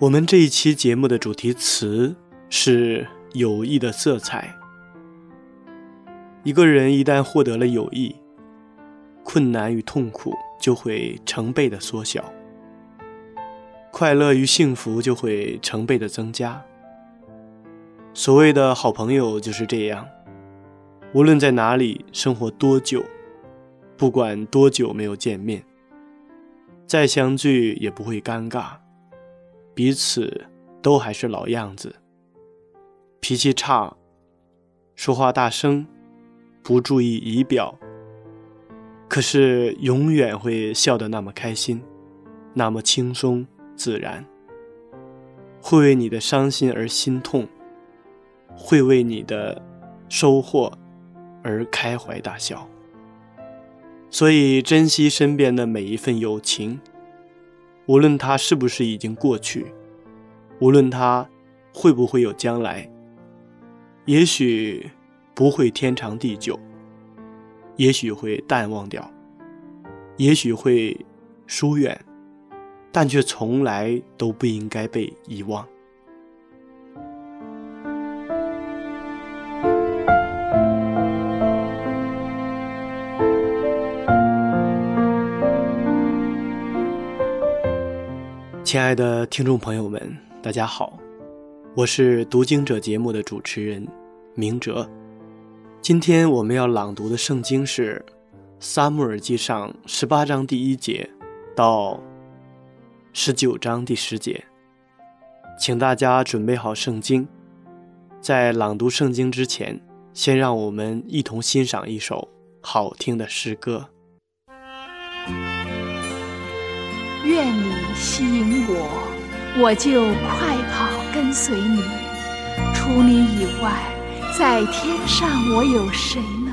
我们这一期节目的主题词是友谊的色彩。一个人一旦获得了友谊，困难与痛苦就会成倍的缩小，快乐与幸福就会成倍的增加。所谓的好朋友就是这样，无论在哪里生活多久，不管多久没有见面，再相聚也不会尴尬。彼此都还是老样子，脾气差，说话大声，不注意仪表。可是永远会笑得那么开心，那么轻松自然，会为你的伤心而心痛，会为你的收获而开怀大笑。所以珍惜身边的每一份友情。无论它是不是已经过去，无论它会不会有将来，也许不会天长地久，也许会淡忘掉，也许会疏远，但却从来都不应该被遗忘。亲爱的听众朋友们，大家好，我是读经者节目的主持人明哲。今天我们要朗读的圣经是《撒母耳记上》十八章第一节到十九章第十节，请大家准备好圣经。在朗读圣经之前，先让我们一同欣赏一首好听的诗歌。愿你吸引我，我就快跑跟随你。除你以外，在天上我有谁呢？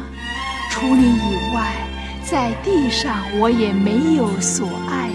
除你以外，在地上我也没有所爱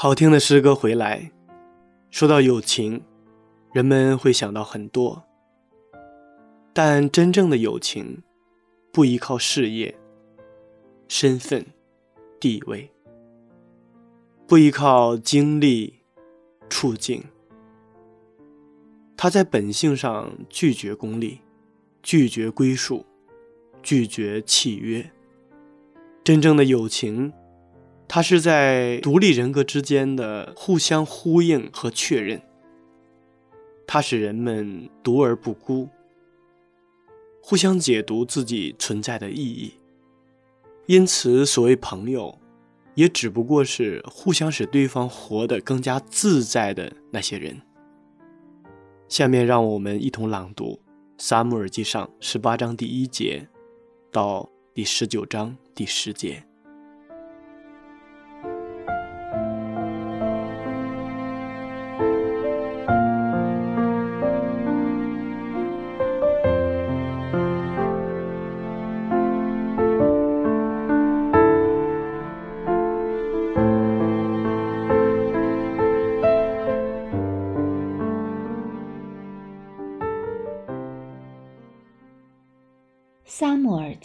好听的诗歌回来，说到友情，人们会想到很多。但真正的友情，不依靠事业、身份、地位，不依靠经历、处境。他在本性上拒绝功利，拒绝归属，拒绝契约。真正的友情。它是在独立人格之间的互相呼应和确认，它使人们独而不孤，互相解读自己存在的意义。因此，所谓朋友，也只不过是互相使对方活得更加自在的那些人。下面，让我们一同朗读《撒母耳记上》十八章第一节到第十九章第十节。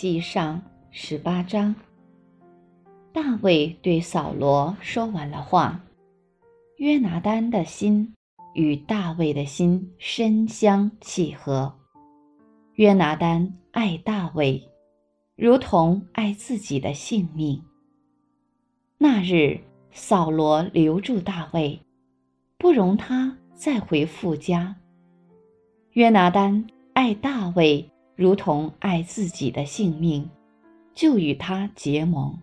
记上十八章，大卫对扫罗说完了话。约拿丹的心与大卫的心深相契合。约拿丹爱大卫，如同爱自己的性命。那日，扫罗留住大卫，不容他再回父家。约拿丹爱大卫。如同爱自己的性命，就与他结盟。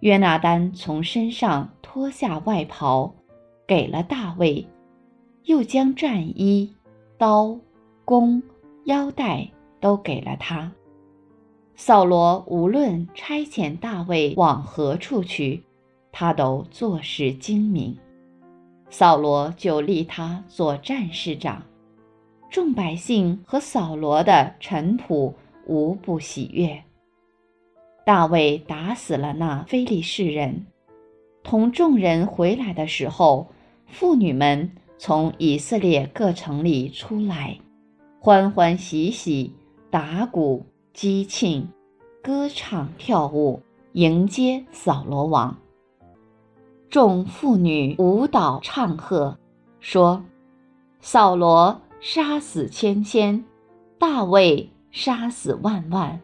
约拿丹从身上脱下外袍，给了大卫，又将战衣、刀、弓、腰带都给了他。扫罗无论差遣大卫往何处去，他都做事精明。扫罗就立他做战士长。众百姓和扫罗的臣仆无不喜悦。大卫打死了那非利士人，同众人回来的时候，妇女们从以色列各城里出来，欢欢喜喜打鼓击磬，歌唱跳舞，迎接扫罗王。众妇女舞蹈唱和，说：“扫罗。”杀死千千，大卫杀死万万。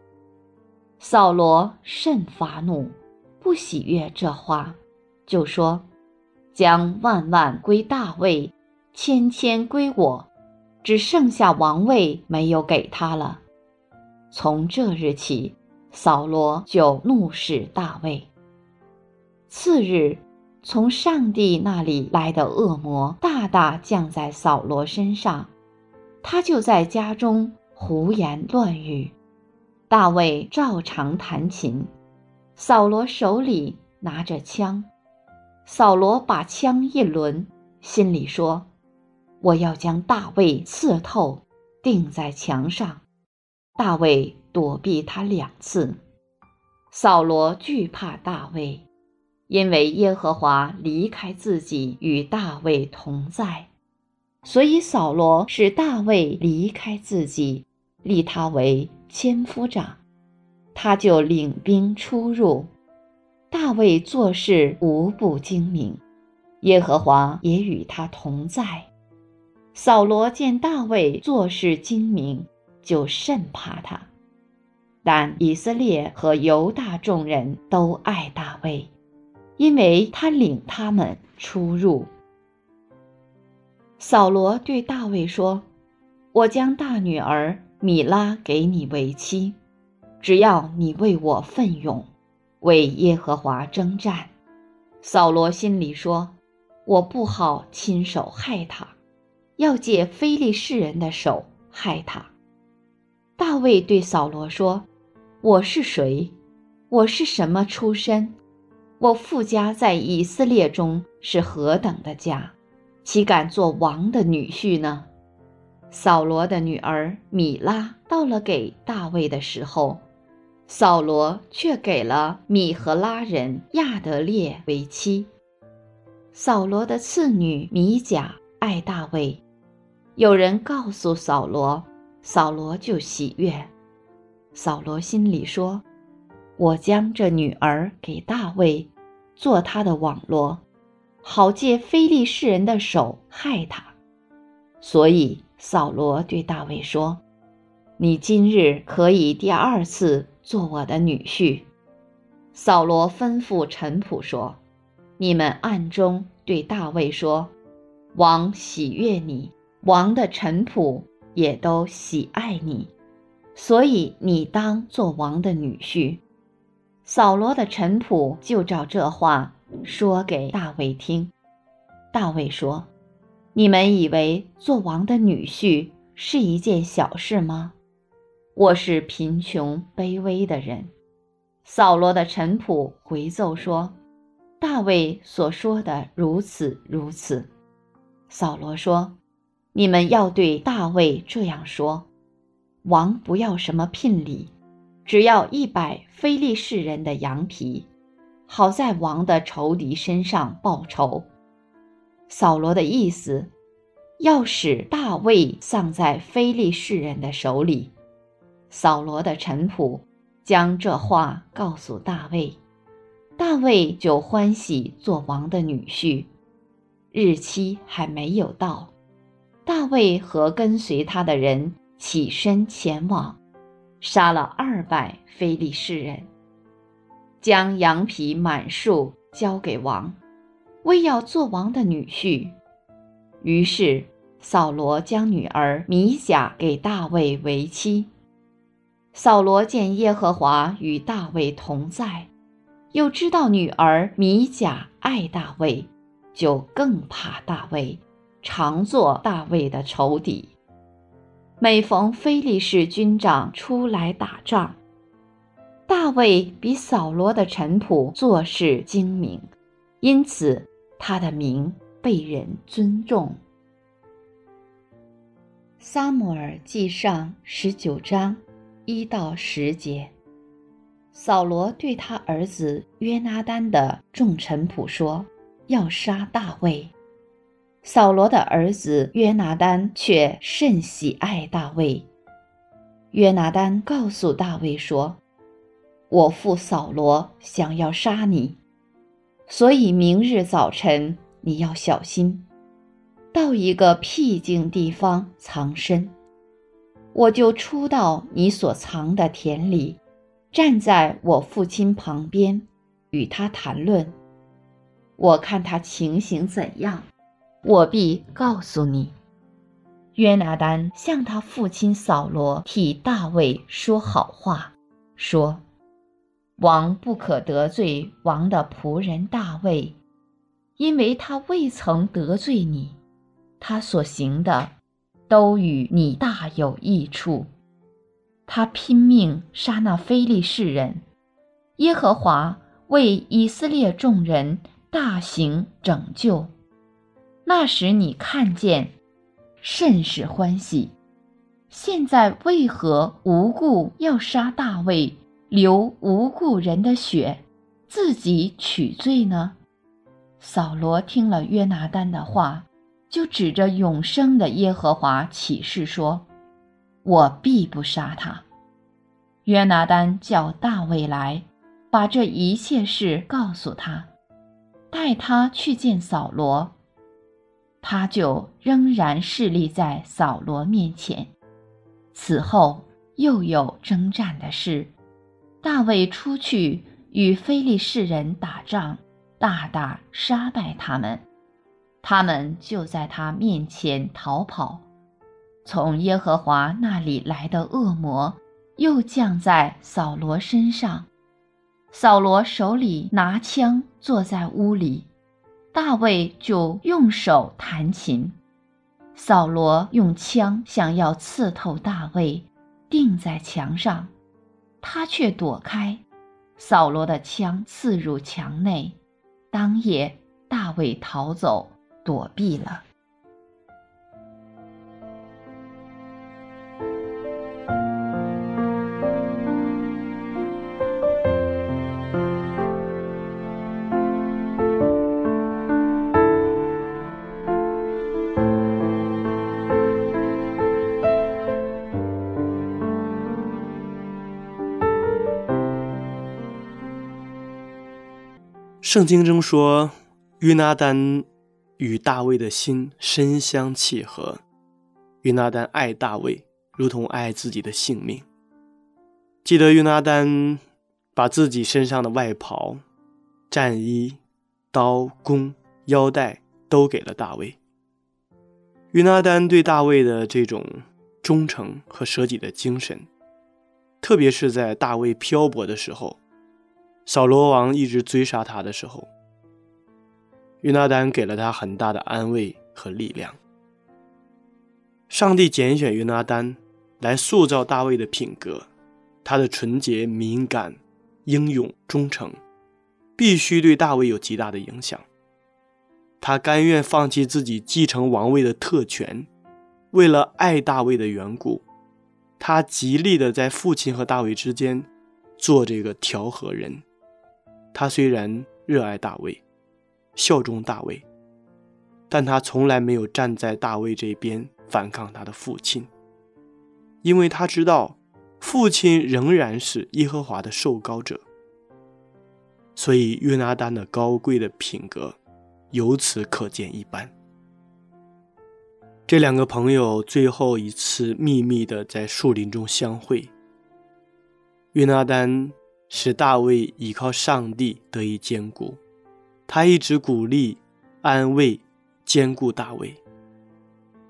扫罗甚发怒，不喜悦这话，就说：“将万万归大卫，千千归我，只剩下王位没有给他了。”从这日起，扫罗就怒视大卫。次日，从上帝那里来的恶魔大大降在扫罗身上。他就在家中胡言乱语，大卫照常弹琴，扫罗手里拿着枪，扫罗把枪一抡，心里说：“我要将大卫刺透，钉在墙上。”大卫躲避他两次，扫罗惧怕大卫，因为耶和华离开自己与大卫同在。所以扫罗使大卫离开自己，立他为千夫长，他就领兵出入。大卫做事无不精明，耶和华也与他同在。扫罗见大卫做事精明，就甚怕他。但以色列和犹大众人都爱大卫，因为他领他们出入。扫罗对大卫说：“我将大女儿米拉给你为妻，只要你为我奋勇，为耶和华征战。”扫罗心里说：“我不好亲手害他，要借非利士人的手害他。”大卫对扫罗说：“我是谁？我是什么出身？我父家在以色列中是何等的家？”岂敢做王的女婿呢？扫罗的女儿米拉到了给大卫的时候，扫罗却给了米和拉人亚德列为妻。扫罗的次女米甲爱大卫，有人告诉扫罗，扫罗就喜悦。扫罗心里说：“我将这女儿给大卫，做他的网罗，好借非利士人的手害他。”所以扫罗对大卫说：“你今日可以第二次做我的女婿。”扫罗吩咐臣仆说：“你们暗中对大卫说，王喜悦你，王的臣仆也都喜爱你，所以你当做王的女婿。”扫罗的臣仆就照这话说给大卫听。大卫说：“你们以为做王的女婿是一件小事吗？我是贫穷卑微的人。”扫罗的臣仆回奏说：“大卫所说的如此如此。”扫罗说：“你们要对大卫这样说：王不要什么聘礼，只要一百非利士人的羊皮，好在王的仇敌身上报仇。”扫罗的意思，要使大卫丧在非利士人的手里。扫罗的臣仆。将这话告诉大卫，大卫就欢喜做王的女婿。日期还没有到，大卫和跟随他的人起身前往，杀了二百非利士人，将羊皮满数交给王，为要做王的女婿。于是扫罗将女儿米甲给大卫为妻。扫罗见耶和华与大卫同在，又知道女儿米甲爱大卫，就更怕大卫，常做大卫的仇敌。每逢非利士军长出来打仗，大卫比扫罗的臣仆做事精明，因此他的名被人尊重。撒母耳记上十九章。一到十节，扫罗对他儿子约拿丹的众臣仆说：“要杀大卫。”扫罗的儿子约拿丹却甚喜爱大卫。约拿丹告诉大卫说：“我父扫罗想要杀你，所以明日早晨你要小心，到一个僻静地方藏身。”我就出到你所藏的田里，站在我父亲旁边，与他谈论。我看他情形怎样，我必告诉你。约拿丹向他父亲扫罗替大卫说好话，说：“王不可得罪王的仆人大卫，因为他未曾得罪你，他所行的。”都与你大有益处。他拼命杀那非利士人，耶和华为以色列众人大行拯救。那时你看见，甚是欢喜。现在为何无故要杀大卫，流无故人的血，自己取罪呢？扫罗听了约拿丹的话。就指着永生的耶和华起誓说：“我必不杀他。”约拿丹叫大卫来，把这一切事告诉他，带他去见扫罗。他就仍然侍立在扫罗面前。此后又有征战的事，大卫出去与非利士人打仗，大大杀败他们。他们就在他面前逃跑，从耶和华那里来的恶魔又降在扫罗身上。扫罗手里拿枪，坐在屋里，大卫就用手弹琴。扫罗用枪想要刺透大卫，钉在墙上，他却躲开。扫罗的枪刺入墙内，当夜大卫逃走。躲避了。圣经中说，约拿丹与大卫的心深相契合。约拿丹爱大卫，如同爱自己的性命。记得约拿丹把自己身上的外袍、战衣、刀、弓、腰带都给了大卫。约拿丹对大卫的这种忠诚和舍己的精神，特别是在大卫漂泊的时候。扫罗王一直追杀他的时候，约拿丹给了他很大的安慰和力量。上帝拣选约拿丹来塑造大卫的品格，他的纯洁、敏感、英勇、忠诚，必须对大卫有极大的影响。他甘愿放弃自己继承王位的特权，为了爱大卫的缘故，他极力的在父亲和大卫之间做这个调和人。他虽然热爱大卫，效忠大卫，但他从来没有站在大卫这边反抗他的父亲，因为他知道父亲仍然是耶和华的受膏者。所以约拿丹的高贵的品格由此可见一斑。这两个朋友最后一次秘密的在树林中相会，约拿丹。使大卫依靠上帝得以坚固，他一直鼓励、安慰、兼顾大卫。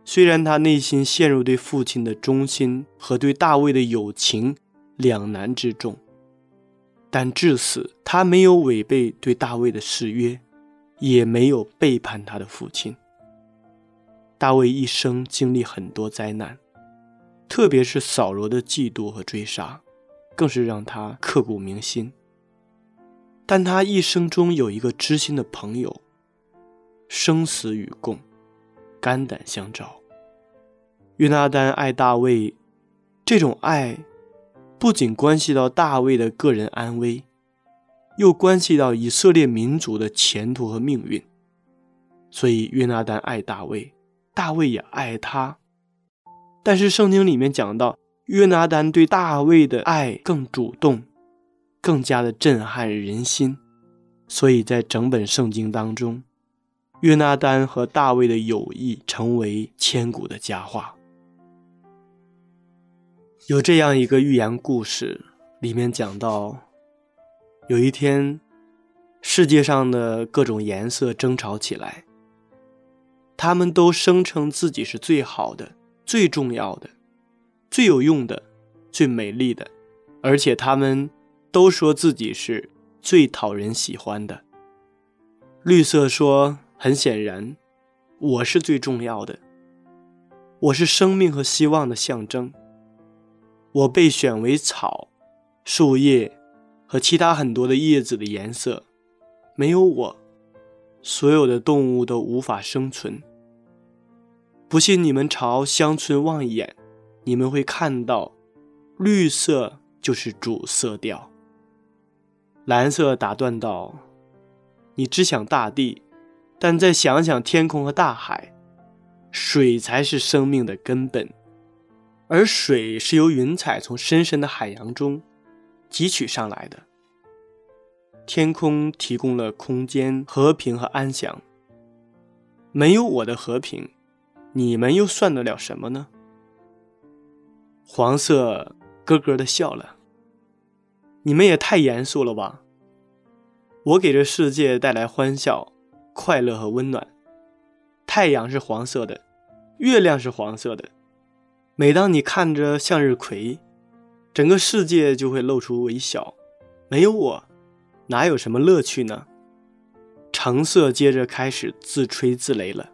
虽然他内心陷入对父亲的忠心和对大卫的友情两难之中，但至死他没有违背对大卫的誓约，也没有背叛他的父亲。大卫一生经历很多灾难，特别是扫罗的嫉妒和追杀。更是让他刻骨铭心。但他一生中有一个知心的朋友，生死与共，肝胆相照。约拿丹爱大卫，这种爱不仅关系到大卫的个人安危，又关系到以色列民族的前途和命运。所以约拿丹爱大卫，大卫也爱他。但是圣经里面讲到。约拿丹对大卫的爱更主动，更加的震撼人心，所以在整本圣经当中，约拿丹和大卫的友谊成为千古的佳话。有这样一个寓言故事，里面讲到，有一天，世界上的各种颜色争吵起来，他们都声称自己是最好的、最重要的。最有用的，最美丽的，而且他们都说自己是最讨人喜欢的。绿色说：“很显然，我是最重要的，我是生命和希望的象征。我被选为草、树叶和其他很多的叶子的颜色，没有我，所有的动物都无法生存。不信你们朝乡村望一眼。”你们会看到，绿色就是主色调。蓝色打断道：“你只想大地，但再想想天空和大海，水才是生命的根本，而水是由云彩从深深的海洋中汲取上来的。天空提供了空间、和平和安详。没有我的和平，你们又算得了什么呢？”黄色咯咯的笑了。你们也太严肃了吧！我给这世界带来欢笑、快乐和温暖。太阳是黄色的，月亮是黄色的。每当你看着向日葵，整个世界就会露出微笑。没有我，哪有什么乐趣呢？橙色接着开始自吹自擂了。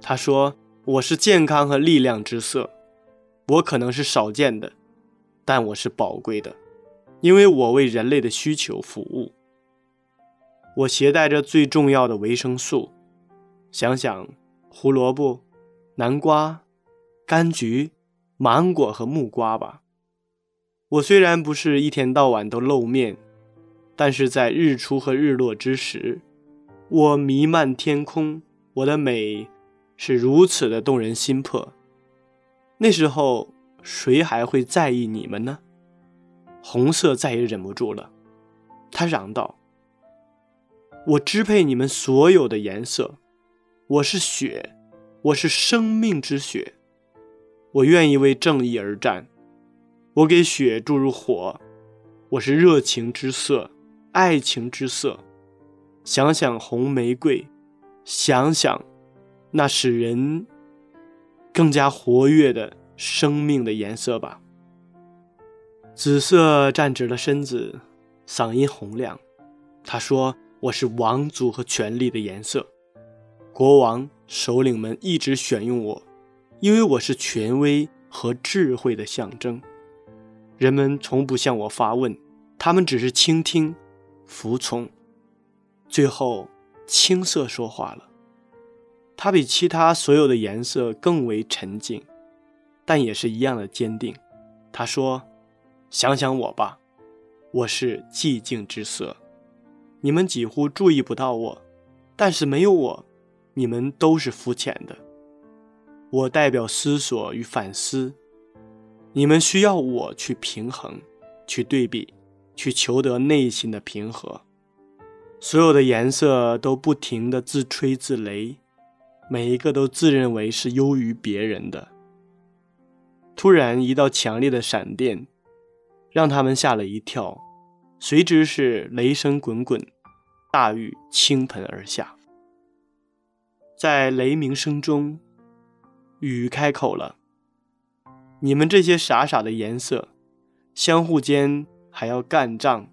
他说：“我是健康和力量之色。”我可能是少见的，但我是宝贵的，因为我为人类的需求服务。我携带着最重要的维生素。想想胡萝卜、南瓜、柑橘、芒果和木瓜吧。我虽然不是一天到晚都露面，但是在日出和日落之时，我弥漫天空。我的美是如此的动人心魄。那时候，谁还会在意你们呢？红色再也忍不住了，他嚷道：“我支配你们所有的颜色。我是血，我是生命之血。我愿意为正义而战。我给血注入火。我是热情之色，爱情之色。想想红玫瑰，想想那使人更加活跃的生命的颜色吧。紫色站直了身子，嗓音洪亮。他说：“我是王族和权力的颜色。国王、首领们一直选用我，因为我是权威和智慧的象征。人们从不向我发问，他们只是倾听、服从。最后，青色说话了。它比其他所有的颜色更为沉静，但也是一样的坚定。他说。”想想我吧，我是寂静之色，你们几乎注意不到我，但是没有我，你们都是肤浅的。我代表思索与反思，你们需要我去平衡，去对比，去求得内心的平和。所有的颜色都不停地自吹自擂，每一个都自认为是优于别人的。突然，一道强烈的闪电。让他们吓了一跳，随之是雷声滚滚，大雨倾盆而下。在雷鸣声中，雨开口了：“你们这些傻傻的颜色，相互间还要干仗，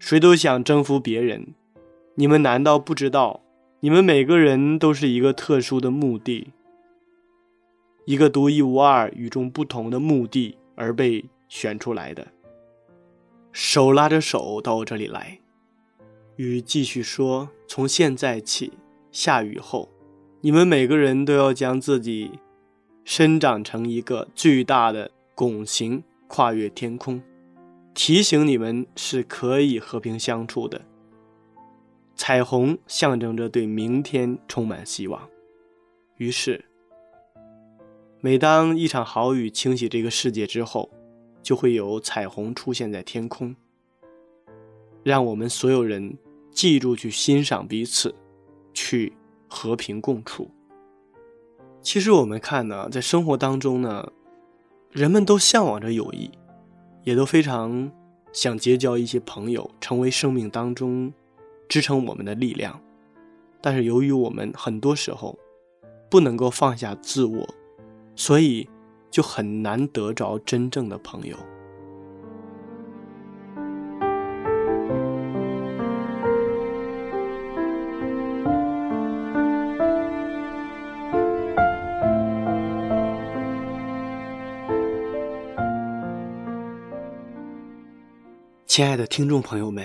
谁都想征服别人。你们难道不知道，你们每个人都是一个特殊的目的，一个独一无二、与众不同的目的而被选出来的？”手拉着手到我这里来，雨继续说：“从现在起，下雨后，你们每个人都要将自己生长成一个巨大的拱形，跨越天空，提醒你们是可以和平相处的。彩虹象征着对明天充满希望。于是，每当一场好雨清洗这个世界之后。”就会有彩虹出现在天空，让我们所有人记住去欣赏彼此，去和平共处。其实我们看呢，在生活当中呢，人们都向往着友谊，也都非常想结交一些朋友，成为生命当中支撑我们的力量。但是由于我们很多时候不能够放下自我，所以。就很难得着真正的朋友。亲爱的听众朋友们，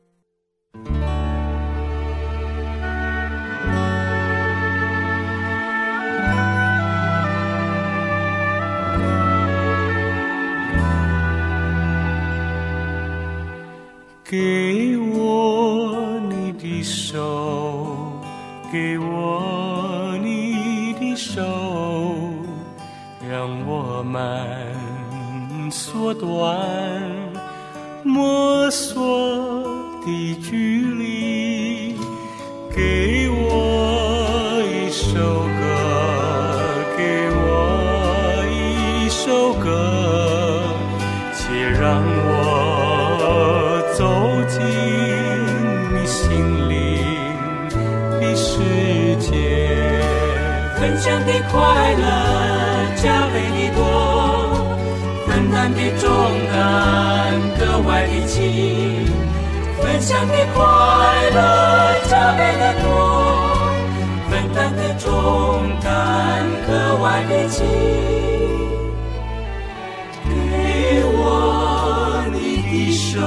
给我你的手，给我你的手，让我们缩短摸索的距。快乐加倍的多，分担的重担格外的轻。分享的快乐加倍的多，分担的重担格外的轻。给我你的手，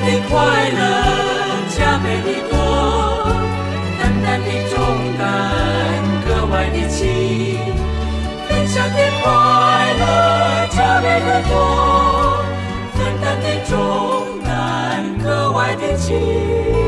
的快乐加倍的多，担当的重担格外的轻，分享的快乐加倍的多，分担的重担格外的轻。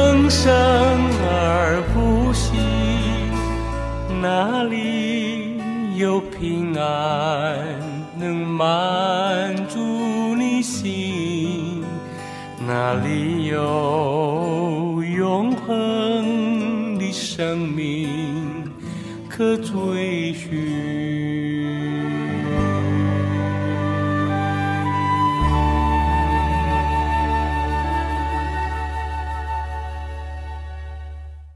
生而不息，哪里有平安能满足你心？哪里有永恒的生命可追寻？